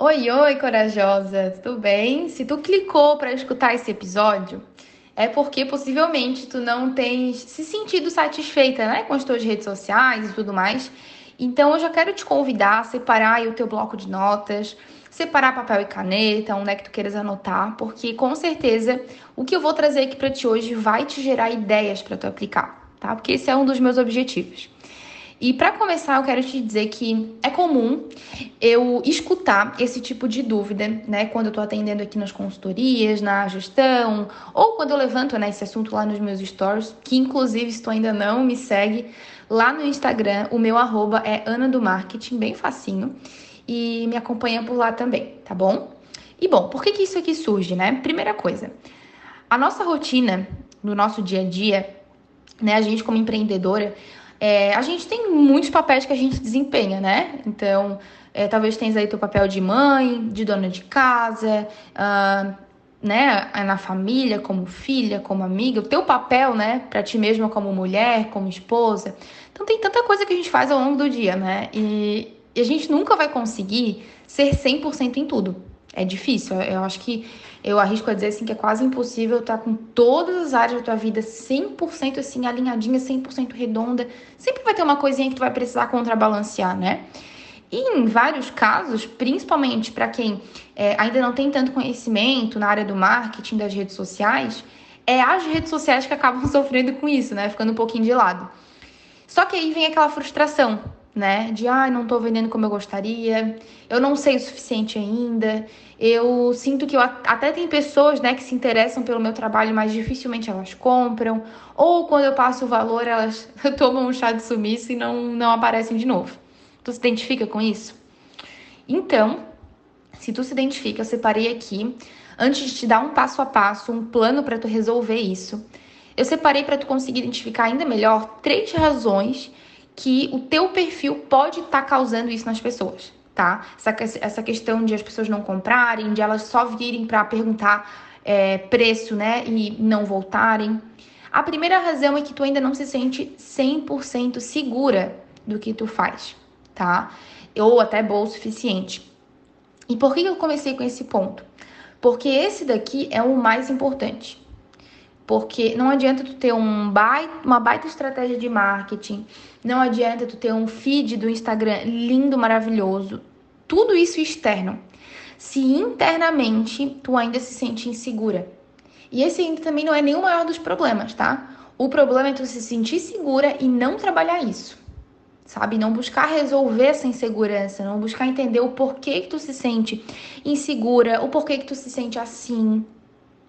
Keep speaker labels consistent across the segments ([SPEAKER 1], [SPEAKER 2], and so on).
[SPEAKER 1] Oi, oi, corajosa, tudo bem? Se tu clicou para escutar esse episódio, é porque possivelmente tu não tens se sentido satisfeita, né, com as tuas redes sociais e tudo mais. Então eu já quero te convidar a separar o teu bloco de notas, separar papel e caneta, onde é que tu queiras anotar, porque com certeza o que eu vou trazer aqui para ti hoje vai te gerar ideias para tu aplicar, tá? Porque esse é um dos meus objetivos. E para começar, eu quero te dizer que é comum eu escutar esse tipo de dúvida, né, quando eu tô atendendo aqui nas consultorias, na gestão, ou quando eu levanto né, esse assunto lá nos meus stories, que inclusive se tu ainda não me segue, lá no Instagram, o meu arroba é Ana do Marketing, bem facinho, e me acompanha por lá também, tá bom? E bom, por que, que isso aqui surge, né? Primeira coisa, a nossa rotina, no nosso dia a dia, né, a gente como empreendedora, é, a gente tem muitos papéis que a gente desempenha, né? Então, é, talvez tenha aí teu papel de mãe, de dona de casa, uh, né? Na família, como filha, como amiga, o teu papel, né? Para ti mesma como mulher, como esposa. Então, tem tanta coisa que a gente faz ao longo do dia, né? E, e a gente nunca vai conseguir ser 100% em tudo. É difícil. Eu acho que eu arrisco a dizer assim que é quase impossível estar com todas as áreas da tua vida 100% assim alinhadinha, 100% redonda. Sempre vai ter uma coisinha que tu vai precisar contrabalancear, né? E em vários casos, principalmente para quem é, ainda não tem tanto conhecimento na área do marketing, das redes sociais, é as redes sociais que acabam sofrendo com isso, né? Ficando um pouquinho de lado. Só que aí vem aquela frustração, né? De ah, não tô vendendo como eu gostaria, eu não sei o suficiente ainda. Eu sinto que eu até tem pessoas, né, que se interessam pelo meu trabalho, mas dificilmente elas compram, ou quando eu passo o valor, elas tomam um chá de sumiço e não não aparecem de novo. Tu se identifica com isso? Então, se tu se identifica, eu separei aqui antes de te dar um passo a passo, um plano para tu resolver isso. Eu separei para tu conseguir identificar ainda melhor três razões que o teu perfil pode estar tá causando isso nas pessoas, tá? Essa, essa questão de as pessoas não comprarem, de elas só virem para perguntar é, preço, né, e não voltarem. A primeira razão é que tu ainda não se sente 100% segura do que tu faz, tá? Ou até boa o suficiente. E por que eu comecei com esse ponto? Porque esse daqui é o mais importante. Porque não adianta tu ter um baita, uma baita estratégia de marketing, não adianta tu ter um feed do Instagram lindo, maravilhoso, tudo isso externo. Se internamente tu ainda se sente insegura. E esse ainda também não é nem o maior dos problemas, tá? O problema é tu se sentir segura e não trabalhar isso. Sabe? Não buscar resolver essa insegurança, não buscar entender o porquê que tu se sente insegura, o porquê que tu se sente assim,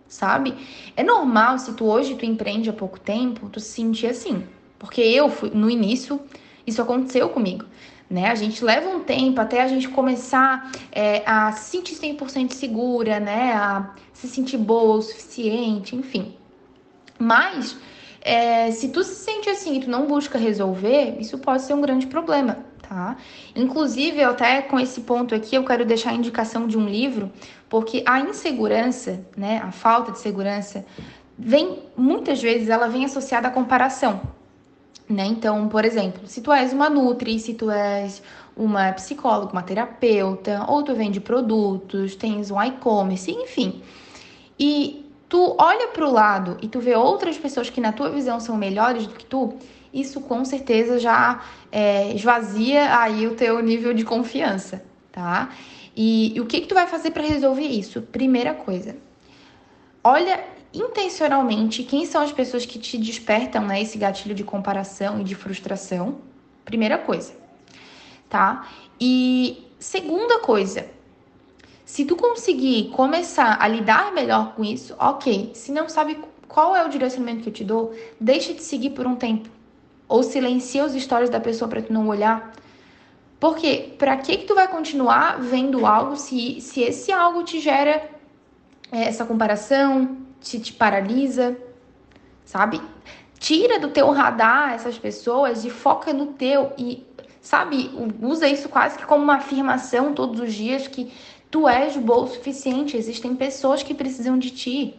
[SPEAKER 1] sabe? É normal se tu hoje tu empreende há pouco tempo, tu se sentir assim. Porque eu fui no início, isso aconteceu comigo. Né? A gente leva um tempo até a gente começar é, a se sentir 100% segura, né? A se sentir boa o suficiente, enfim. Mas é, se tu se sente assim e tu não busca resolver, isso pode ser um grande problema tá? Inclusive, até com esse ponto aqui, eu quero deixar a indicação de um livro, porque a insegurança, né, a falta de segurança, vem, muitas vezes, ela vem associada à comparação, né? Então, por exemplo, se tu és uma nutri, se tu és uma psicóloga, uma terapeuta, ou tu vende produtos, tens um e-commerce, enfim. E tu olha para o lado e tu vê outras pessoas que na tua visão são melhores do que tu, isso com certeza já é, esvazia aí o teu nível de confiança, tá? E, e o que, que tu vai fazer para resolver isso? Primeira coisa, olha intencionalmente quem são as pessoas que te despertam né, esse gatilho de comparação e de frustração. Primeira coisa, tá? E segunda coisa, se tu conseguir começar a lidar melhor com isso, ok. Se não sabe qual é o direcionamento que eu te dou, deixa de seguir por um tempo. Ou silencia os stories da pessoa para tu não olhar. Porque para que que tu vai continuar vendo algo se, se esse algo te gera é, essa comparação, te, te paralisa, sabe? Tira do teu radar essas pessoas e foca no teu e sabe, usa isso quase que como uma afirmação todos os dias que tu és bom o suficiente, existem pessoas que precisam de ti.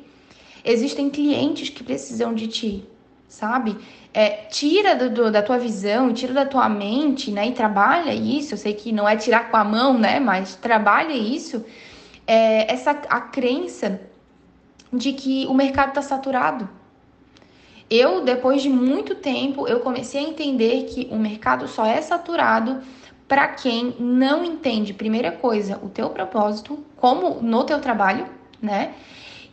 [SPEAKER 1] Existem clientes que precisam de ti sabe? É, tira do, do, da tua visão, tira da tua mente, né? E trabalha isso. Eu sei que não é tirar com a mão, né? Mas trabalha isso. É, essa a crença de que o mercado está saturado. Eu, depois de muito tempo, eu comecei a entender que o mercado só é saturado para quem não entende, primeira coisa, o teu propósito, como no teu trabalho, né?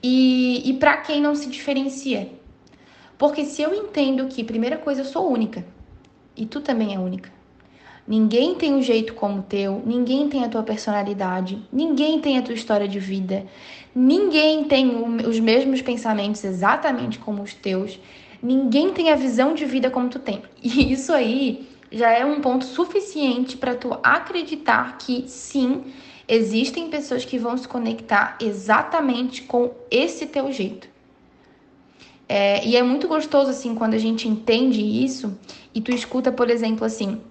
[SPEAKER 1] E, e para quem não se diferencia. Porque se eu entendo que, primeira coisa, eu sou única e tu também é única. Ninguém tem um jeito como o teu, ninguém tem a tua personalidade, ninguém tem a tua história de vida, ninguém tem os mesmos pensamentos exatamente como os teus, ninguém tem a visão de vida como tu tem. E isso aí já é um ponto suficiente para tu acreditar que sim, existem pessoas que vão se conectar exatamente com esse teu jeito. É, e é muito gostoso, assim, quando a gente entende isso e tu escuta, por exemplo, assim,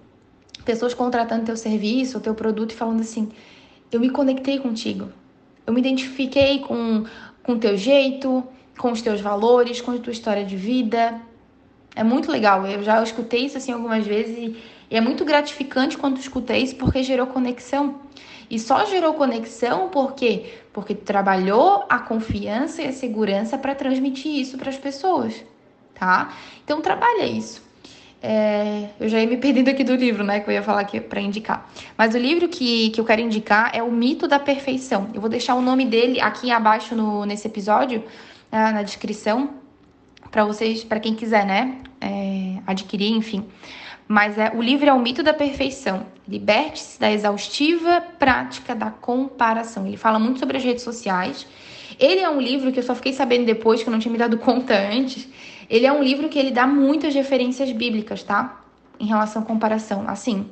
[SPEAKER 1] pessoas contratando teu serviço, teu produto e falando assim: eu me conectei contigo, eu me identifiquei com o teu jeito, com os teus valores, com a tua história de vida. É muito legal. Eu já escutei isso assim algumas vezes e, e é muito gratificante quando tu escuta isso porque gerou conexão. E só gerou conexão porque porque trabalhou a confiança e a segurança para transmitir isso para as pessoas, tá? Então trabalha isso. É, eu já ia me perdendo aqui do livro, né? Que eu ia falar aqui para indicar. Mas o livro que, que eu quero indicar é O Mito da Perfeição. Eu vou deixar o nome dele aqui abaixo no, nesse episódio, na, na descrição, para vocês, para quem quiser, né? É, adquirir, enfim. Mas é, o livro é O Mito da Perfeição. Liberte-se da exaustiva prática da comparação. Ele fala muito sobre as redes sociais. Ele é um livro que eu só fiquei sabendo depois, que eu não tinha me dado conta antes. Ele é um livro que ele dá muitas referências bíblicas, tá? Em relação à comparação. Assim,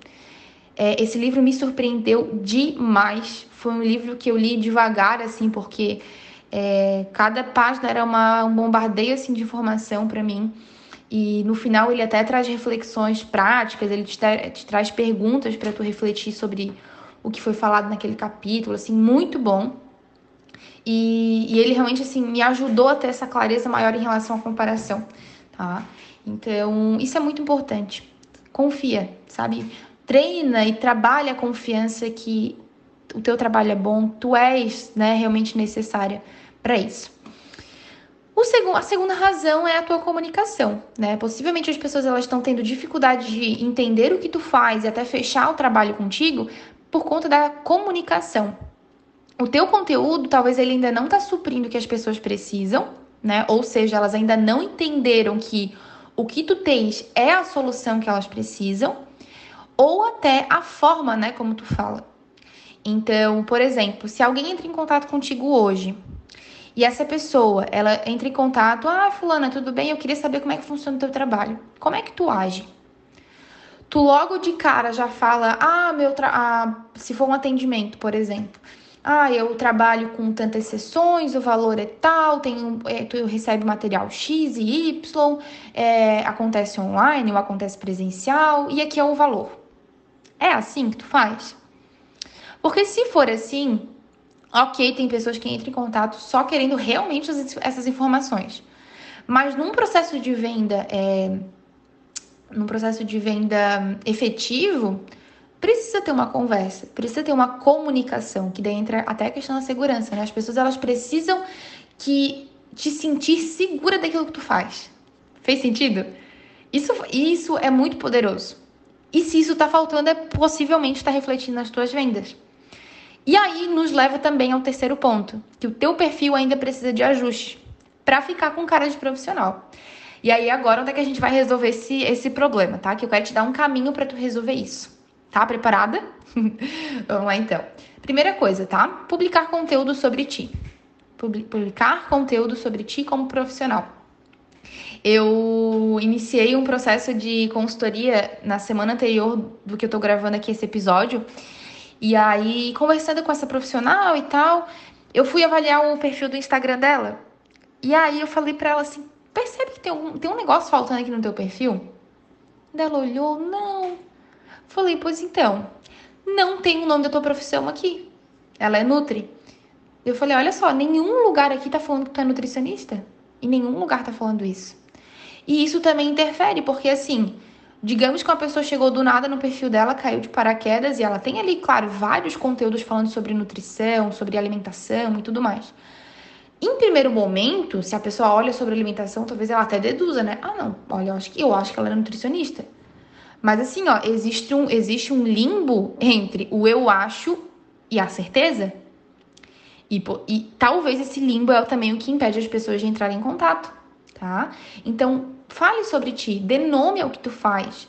[SPEAKER 1] é, esse livro me surpreendeu demais. Foi um livro que eu li devagar, assim, porque é, cada página era uma, um bombardeio assim de informação para mim. E no final ele até traz reflexões práticas, ele te, te traz perguntas para tu refletir sobre o que foi falado naquele capítulo, assim, muito bom. E, e, ele realmente assim me ajudou a ter essa clareza maior em relação à comparação, tá? Então, isso é muito importante. Confia, sabe? Treina e trabalha a confiança que o teu trabalho é bom, tu és, né, realmente necessária para isso. O segundo, a segunda razão é a tua comunicação, né? Possivelmente as pessoas elas estão tendo dificuldade de entender o que tu faz e até fechar o trabalho contigo por conta da comunicação. O teu conteúdo, talvez ele ainda não está suprindo o que as pessoas precisam, né? Ou seja, elas ainda não entenderam que o que tu tens é a solução que elas precisam, ou até a forma, né, como tu fala. Então, por exemplo, se alguém entra em contato contigo hoje e essa pessoa, ela entra em contato, ah, fulana, tudo bem? Eu queria saber como é que funciona o teu trabalho. Como é que tu age? Tu logo de cara já fala, ah, meu tra ah, se for um atendimento, por exemplo. Ah, eu trabalho com tantas sessões, o valor é tal, tem, é, tu recebe material X e Y, é, acontece online ou acontece presencial, e aqui é o valor. É assim que tu faz? Porque se for assim, Ok, tem pessoas que entram em contato só querendo realmente essas informações. Mas num processo de venda, é, num processo de venda efetivo, precisa ter uma conversa, precisa ter uma comunicação, que daí entra até a questão da segurança, né? As pessoas elas precisam que te sentir segura daquilo que tu faz. Fez sentido? Isso, isso é muito poderoso. E se isso tá faltando, é possivelmente está refletindo nas tuas vendas. E aí nos leva também ao terceiro ponto, que o teu perfil ainda precisa de ajuste para ficar com cara de profissional. E aí agora onde é que a gente vai resolver esse, esse problema, tá? Que eu quero te dar um caminho para tu resolver isso. Tá preparada? Vamos lá então. Primeira coisa, tá? Publicar conteúdo sobre ti. Publicar conteúdo sobre ti como profissional. Eu iniciei um processo de consultoria na semana anterior do que eu tô gravando aqui esse episódio e aí, conversando com essa profissional e tal, eu fui avaliar o perfil do Instagram dela. E aí eu falei pra ela assim: percebe que tem um, tem um negócio faltando aqui no teu perfil? Ela olhou, não. Falei, pois então, não tem o nome da tua profissão aqui. Ela é Nutri. Eu falei, olha só, nenhum lugar aqui tá falando que tu é nutricionista. Em nenhum lugar tá falando isso. E isso também interfere, porque assim, digamos que uma pessoa chegou do nada no perfil dela, caiu de paraquedas e ela tem ali, claro, vários conteúdos falando sobre nutrição, sobre alimentação e tudo mais. Em primeiro momento, se a pessoa olha sobre alimentação, talvez ela até deduza, né? Ah, não, olha, eu acho que eu acho que ela é nutricionista. Mas assim, ó, existe um, existe um limbo entre o eu acho e a certeza. E, e talvez esse limbo é também o que impede as pessoas de entrarem em contato, tá? Então, fale sobre ti, dê nome ao que tu faz.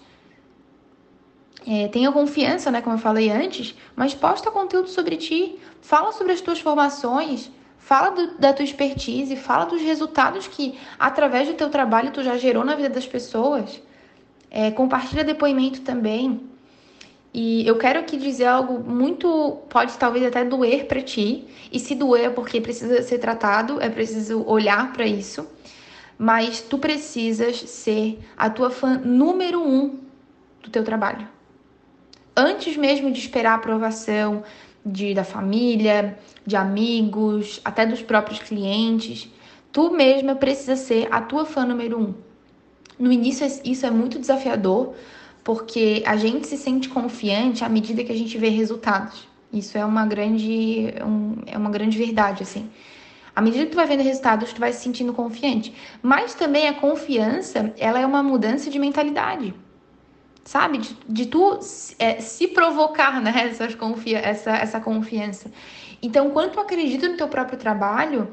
[SPEAKER 1] É, tenha confiança, né, como eu falei antes, mas posta conteúdo sobre ti, fala sobre as tuas formações, fala do, da tua expertise, fala dos resultados que, através do teu trabalho, tu já gerou na vida das pessoas. É, compartilha depoimento também. E eu quero aqui dizer algo muito. pode talvez até doer para ti. E se doer é porque precisa ser tratado, é preciso olhar para isso. Mas tu precisas ser a tua fã número um do teu trabalho. Antes mesmo de esperar a aprovação de, da família, de amigos, até dos próprios clientes, tu mesma precisa ser a tua fã número um. No início, isso é muito desafiador, porque a gente se sente confiante à medida que a gente vê resultados. Isso é uma grande, um, é uma grande verdade, assim. À medida que tu vai vendo resultados, tu vai se sentindo confiante. Mas também a confiança, ela é uma mudança de mentalidade. Sabe? De, de tu é, se provocar, né? Essas confia essa, essa confiança. Então, quando tu acredita no teu próprio trabalho,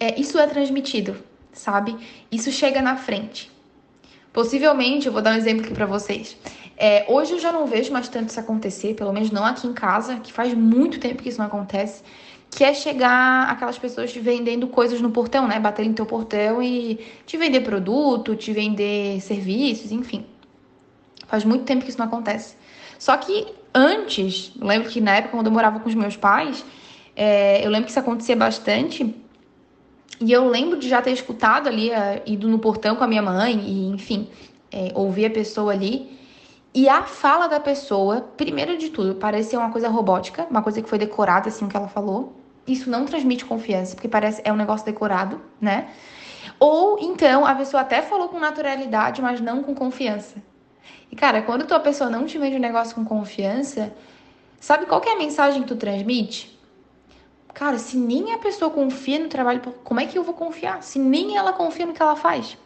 [SPEAKER 1] é, isso é transmitido, sabe? Isso chega na frente. Possivelmente, eu vou dar um exemplo aqui para vocês. É, hoje eu já não vejo mais tanto isso acontecer, pelo menos não aqui em casa, que faz muito tempo que isso não acontece, que é chegar aquelas pessoas te vendendo coisas no portão, né? Bater no teu portão e te vender produto, te vender serviços, enfim. Faz muito tempo que isso não acontece. Só que antes, lembro que na época, quando eu morava com os meus pais, é, eu lembro que isso acontecia bastante e eu lembro de já ter escutado ali, uh, ido no portão com a minha mãe, e enfim, é, ouvir a pessoa ali. E a fala da pessoa, primeiro de tudo, parecia uma coisa robótica, uma coisa que foi decorada, assim, o que ela falou. Isso não transmite confiança, porque parece é um negócio decorado, né? Ou então a pessoa até falou com naturalidade, mas não com confiança. E cara, quando tua pessoa não te vende um negócio com confiança, sabe qual é a mensagem que tu transmite? Cara, se nem a pessoa confia no trabalho, como é que eu vou confiar? Se nem ela confia no que ela faz.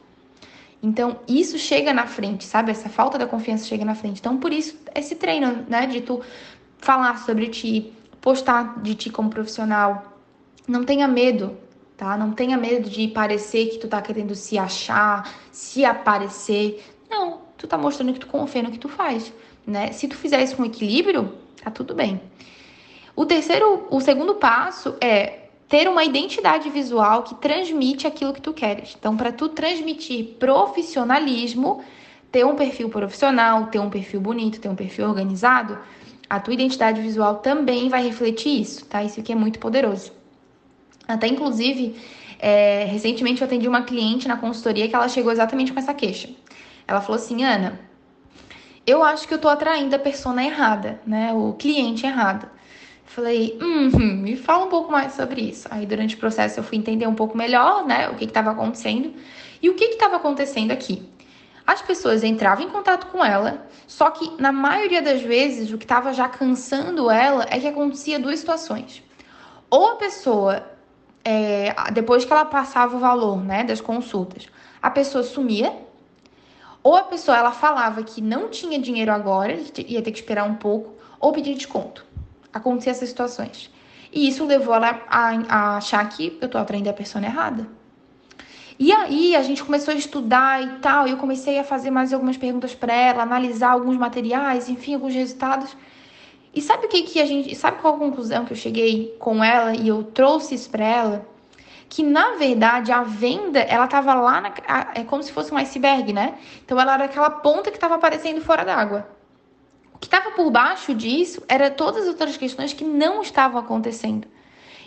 [SPEAKER 1] Então, isso chega na frente, sabe? Essa falta da confiança chega na frente. Então, por isso, esse treino, né? De tu falar sobre ti, postar de ti como profissional. Não tenha medo, tá? Não tenha medo de parecer que tu tá querendo se achar, se aparecer. Não, tu tá mostrando que tu confia no que tu faz, né? Se tu fizer isso com equilíbrio, tá tudo bem. O terceiro, o segundo passo é ter uma identidade visual que transmite aquilo que tu queres. Então, para tu transmitir profissionalismo, ter um perfil profissional, ter um perfil bonito, ter um perfil organizado, a tua identidade visual também vai refletir isso, tá? Isso aqui é muito poderoso. Até inclusive, é, recentemente eu atendi uma cliente na consultoria que ela chegou exatamente com essa queixa. Ela falou assim, Ana, eu acho que eu tô atraindo a persona errada, né? O cliente errado. Falei, hum, me fala um pouco mais sobre isso. Aí, durante o processo, eu fui entender um pouco melhor, né, o que estava acontecendo. E o que estava acontecendo aqui? As pessoas entravam em contato com ela, só que na maioria das vezes o que estava já cansando ela é que acontecia duas situações. Ou a pessoa, é, depois que ela passava o valor né, das consultas, a pessoa sumia, ou a pessoa ela falava que não tinha dinheiro agora, ia ter que esperar um pouco, ou pedir desconto acontecer essas situações. E isso levou ela a, a achar que eu tô atraindo a pessoa errada. E aí a gente começou a estudar e tal, e eu comecei a fazer mais algumas perguntas para ela, analisar alguns materiais, enfim, alguns resultados. E sabe o que que a gente, sabe qual a conclusão que eu cheguei com ela e eu trouxe isso para ela? Que na verdade a venda, ela tava lá na, é como se fosse um iceberg, né? Então ela era aquela ponta que estava aparecendo fora d'água estava por baixo disso era todas as outras questões que não estavam acontecendo.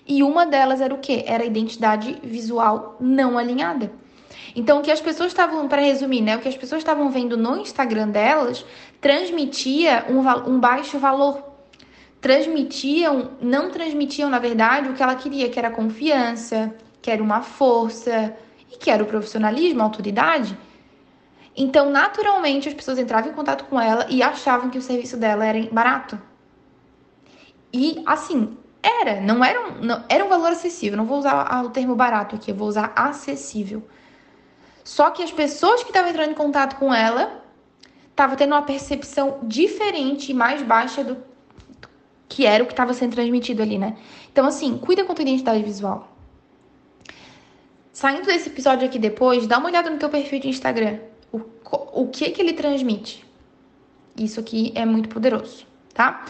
[SPEAKER 1] E uma delas era o quê? Era a identidade visual não alinhada. Então, o que as pessoas estavam, para resumir, né? O que as pessoas estavam vendo no Instagram delas transmitia um, um baixo valor. Transmitiam, não transmitiam, na verdade, o que ela queria, que era confiança, que era uma força e que era o profissionalismo, a autoridade. Então, naturalmente, as pessoas entravam em contato com ela e achavam que o serviço dela era barato. E assim, era, não era um, não, era um valor acessível. Não vou usar o termo barato aqui, eu vou usar acessível. Só que as pessoas que estavam entrando em contato com ela estavam tendo uma percepção diferente e mais baixa do que era o que estava sendo transmitido ali, né? Então, assim, cuida com a tua identidade visual. Saindo desse episódio aqui depois, dá uma olhada no teu perfil de Instagram. O, o que que ele transmite? Isso aqui é muito poderoso, tá?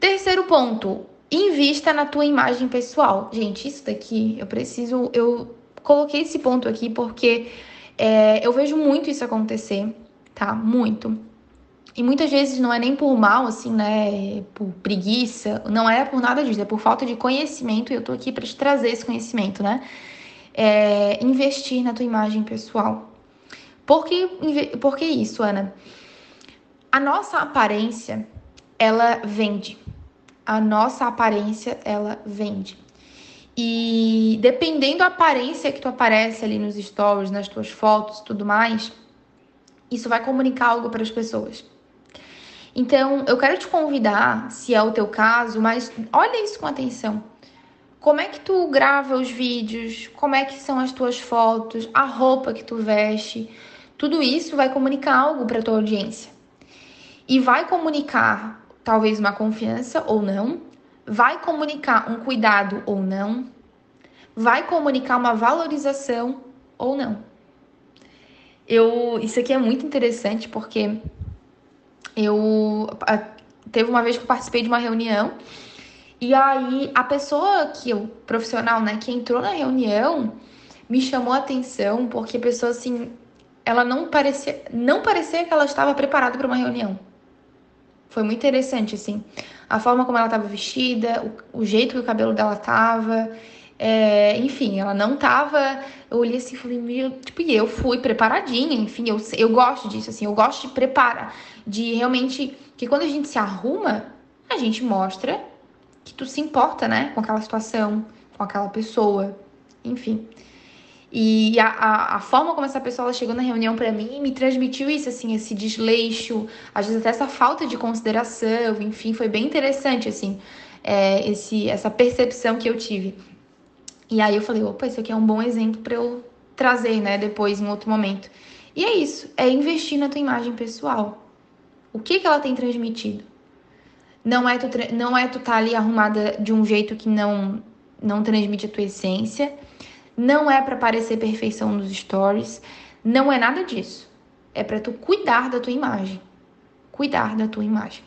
[SPEAKER 1] Terceiro ponto, invista na tua imagem pessoal. Gente, isso daqui eu preciso. Eu coloquei esse ponto aqui porque é, eu vejo muito isso acontecer, tá? Muito. E muitas vezes não é nem por mal, assim, né? Por preguiça, não é por nada disso, é por falta de conhecimento e eu tô aqui para te trazer esse conhecimento, né? É, investir na tua imagem pessoal. Por que, por que isso, Ana? A nossa aparência, ela vende. A nossa aparência, ela vende. E dependendo da aparência que tu aparece ali nos stories, nas tuas fotos tudo mais, isso vai comunicar algo para as pessoas. Então, eu quero te convidar, se é o teu caso, mas olha isso com atenção. Como é que tu grava os vídeos? Como é que são as tuas fotos? A roupa que tu veste? Tudo isso vai comunicar algo para tua audiência. E vai comunicar talvez uma confiança ou não, vai comunicar um cuidado ou não, vai comunicar uma valorização ou não. Eu, isso aqui é muito interessante porque eu teve uma vez que eu participei de uma reunião e aí a pessoa que o profissional, né, que entrou na reunião me chamou a atenção porque a pessoa assim, ela não parecia, não parecia que ela estava preparada para uma reunião. Foi muito interessante assim, a forma como ela estava vestida, o, o, jeito que o cabelo dela tava, é, enfim, ela não tava. Eu olhei assim e falei, meu, tipo, e eu fui preparadinha, enfim, eu, eu gosto disso, assim, eu gosto de preparar, de realmente. Que quando a gente se arruma, a gente mostra que tu se importa, né, com aquela situação, com aquela pessoa, enfim. E a, a, a, forma como essa pessoa chegou na reunião para mim me transmitiu isso, assim, esse desleixo, às vezes até essa falta de consideração, enfim, foi bem interessante, assim, é, esse, essa percepção que eu tive. E aí eu falei, opa, isso aqui é um bom exemplo para eu trazer, né, depois em outro momento. E é isso, é investir na tua imagem pessoal. O que que ela tem transmitido? Não é tu, não é tu tá ali arrumada de um jeito que não não transmite a tua essência, não é para parecer perfeição nos stories, não é nada disso. É para tu cuidar da tua imagem. Cuidar da tua imagem.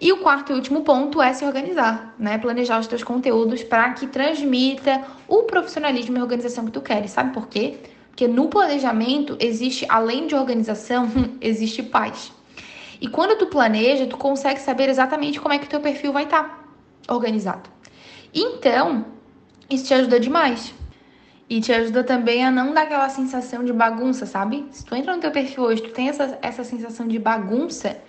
[SPEAKER 1] E o quarto e último ponto é se organizar, né? Planejar os teus conteúdos para que transmita o profissionalismo e organização que tu queres. Sabe por quê? Porque no planejamento existe, além de organização, existe paz. E quando tu planeja, tu consegue saber exatamente como é que o teu perfil vai estar tá organizado. Então, isso te ajuda demais. E te ajuda também a não dar aquela sensação de bagunça, sabe? Se tu entra no teu perfil hoje, tu tem essa, essa sensação de bagunça,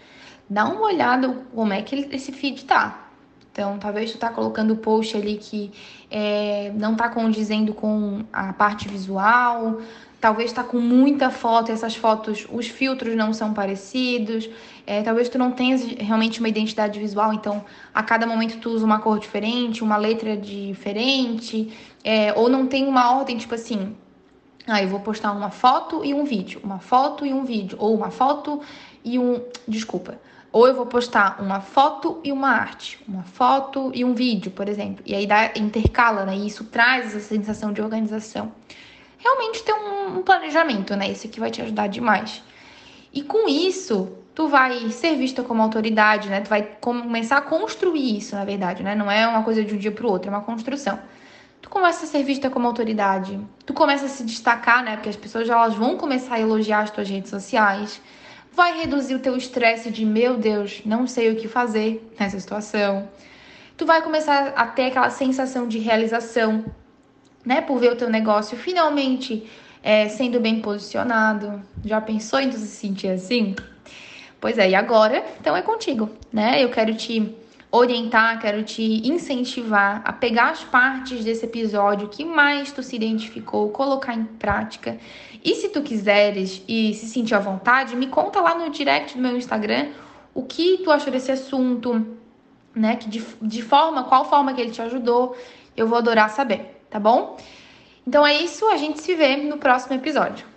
[SPEAKER 1] dá uma olhada como é que esse feed tá. Então, talvez tu tá colocando o post ali que é, não tá condizendo com a parte visual, talvez tá com muita foto e essas fotos, os filtros não são parecidos, é, talvez tu não tenhas realmente uma identidade visual, então a cada momento tu usa uma cor diferente, uma letra diferente, é, ou não tem uma ordem, tipo assim, ah, eu vou postar uma foto e um vídeo, uma foto e um vídeo, ou uma foto e um. Desculpa ou eu vou postar uma foto e uma arte, uma foto e um vídeo, por exemplo. E aí dá, intercala, né? E isso traz essa sensação de organização. Realmente ter um, um planejamento, né? Isso aqui vai te ajudar demais. E com isso, tu vai ser vista como autoridade, né? Tu vai começar a construir isso, na verdade, né? Não é uma coisa de um dia pro outro, é uma construção. Tu começa a ser vista como autoridade, tu começa a se destacar, né? Porque as pessoas elas vão começar a elogiar as tuas redes sociais vai reduzir o teu estresse de meu Deus, não sei o que fazer nessa situação. Tu vai começar a ter aquela sensação de realização, né, por ver o teu negócio finalmente é, sendo bem posicionado. Já pensou em tu se sentir assim? Pois é, e agora, então é contigo, né? Eu quero te orientar, quero te incentivar a pegar as partes desse episódio que mais tu se identificou, colocar em prática. E se tu quiseres e se sentir à vontade, me conta lá no direct do meu Instagram o que tu achou desse assunto, né? Que de, de forma, qual forma que ele te ajudou. Eu vou adorar saber, tá bom? Então é isso, a gente se vê no próximo episódio.